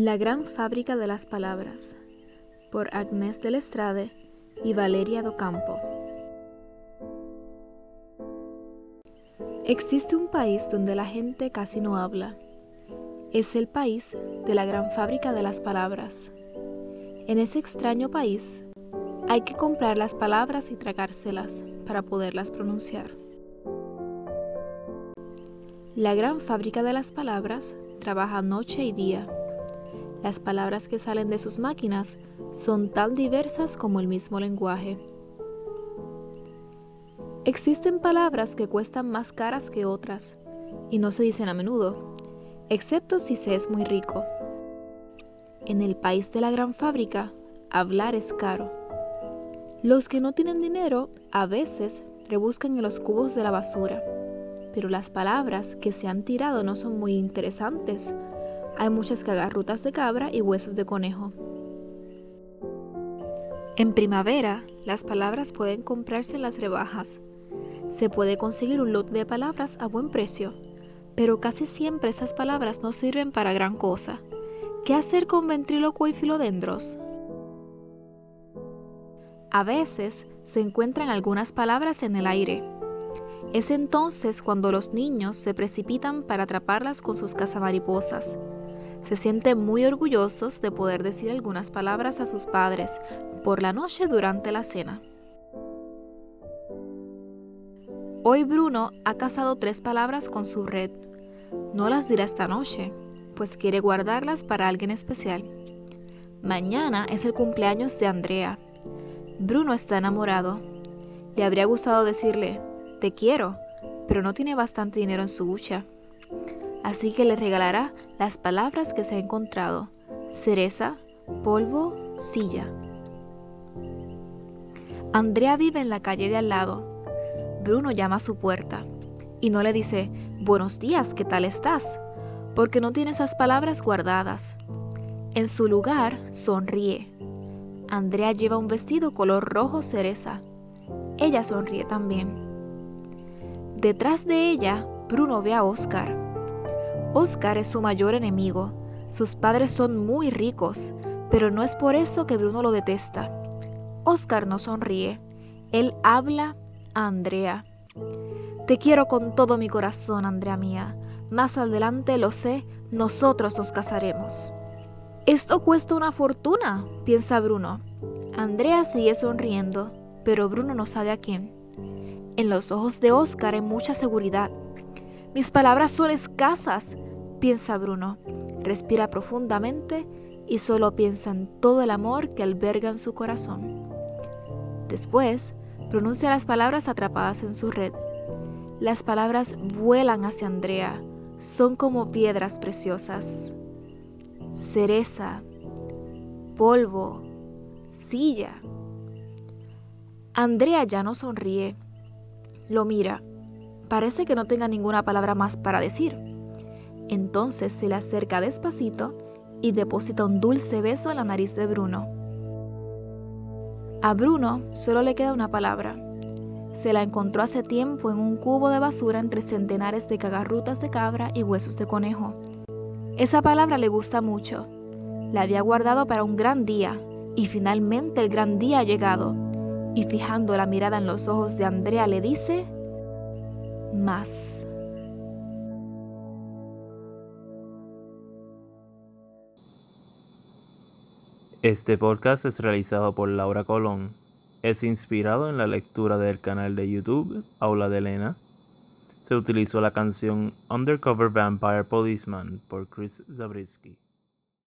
La gran fábrica de las palabras por Agnès del Estrade y Valeria do Campo. Existe un país donde la gente casi no habla. Es el país de la gran fábrica de las palabras. En ese extraño país hay que comprar las palabras y tragárselas para poderlas pronunciar. La gran fábrica de las palabras trabaja noche y día. Las palabras que salen de sus máquinas son tan diversas como el mismo lenguaje. Existen palabras que cuestan más caras que otras y no se dicen a menudo, excepto si se es muy rico. En el país de la gran fábrica, hablar es caro. Los que no tienen dinero a veces rebuscan en los cubos de la basura pero las palabras que se han tirado no son muy interesantes. Hay muchas cagarrutas de cabra y huesos de conejo. En primavera, las palabras pueden comprarse en las rebajas. Se puede conseguir un lote de palabras a buen precio, pero casi siempre esas palabras no sirven para gran cosa. ¿Qué hacer con ventrílocuo y filodendros? A veces se encuentran algunas palabras en el aire, es entonces cuando los niños se precipitan para atraparlas con sus cazamariposas. Se sienten muy orgullosos de poder decir algunas palabras a sus padres por la noche durante la cena. Hoy Bruno ha cazado tres palabras con su red. No las dirá esta noche, pues quiere guardarlas para alguien especial. Mañana es el cumpleaños de Andrea. Bruno está enamorado. Le habría gustado decirle, te quiero, pero no tiene bastante dinero en su hucha. Así que le regalará las palabras que se ha encontrado. Cereza, polvo, silla. Andrea vive en la calle de al lado. Bruno llama a su puerta y no le dice, buenos días, ¿qué tal estás? Porque no tiene esas palabras guardadas. En su lugar, sonríe. Andrea lleva un vestido color rojo cereza. Ella sonríe también. Detrás de ella, Bruno ve a Oscar. Oscar es su mayor enemigo. Sus padres son muy ricos, pero no es por eso que Bruno lo detesta. Oscar no sonríe. Él habla a Andrea. Te quiero con todo mi corazón, Andrea mía. Más adelante lo sé, nosotros nos casaremos. Esto cuesta una fortuna, piensa Bruno. Andrea sigue sonriendo, pero Bruno no sabe a quién. En los ojos de Oscar hay mucha seguridad. Mis palabras son escasas, piensa Bruno. Respira profundamente y solo piensa en todo el amor que alberga en su corazón. Después, pronuncia las palabras atrapadas en su red. Las palabras vuelan hacia Andrea, son como piedras preciosas. Cereza, polvo, silla. Andrea ya no sonríe lo mira. Parece que no tenga ninguna palabra más para decir. Entonces se le acerca despacito y deposita un dulce beso en la nariz de Bruno. A Bruno solo le queda una palabra. Se la encontró hace tiempo en un cubo de basura entre centenares de cagarrutas de cabra y huesos de conejo. Esa palabra le gusta mucho. La había guardado para un gran día y finalmente el gran día ha llegado y fijando la mirada en los ojos de Andrea le dice, más. Este podcast es realizado por Laura Colón. Es inspirado en la lectura del canal de YouTube Aula de Elena. Se utilizó la canción Undercover Vampire Policeman por Chris Zabriskie.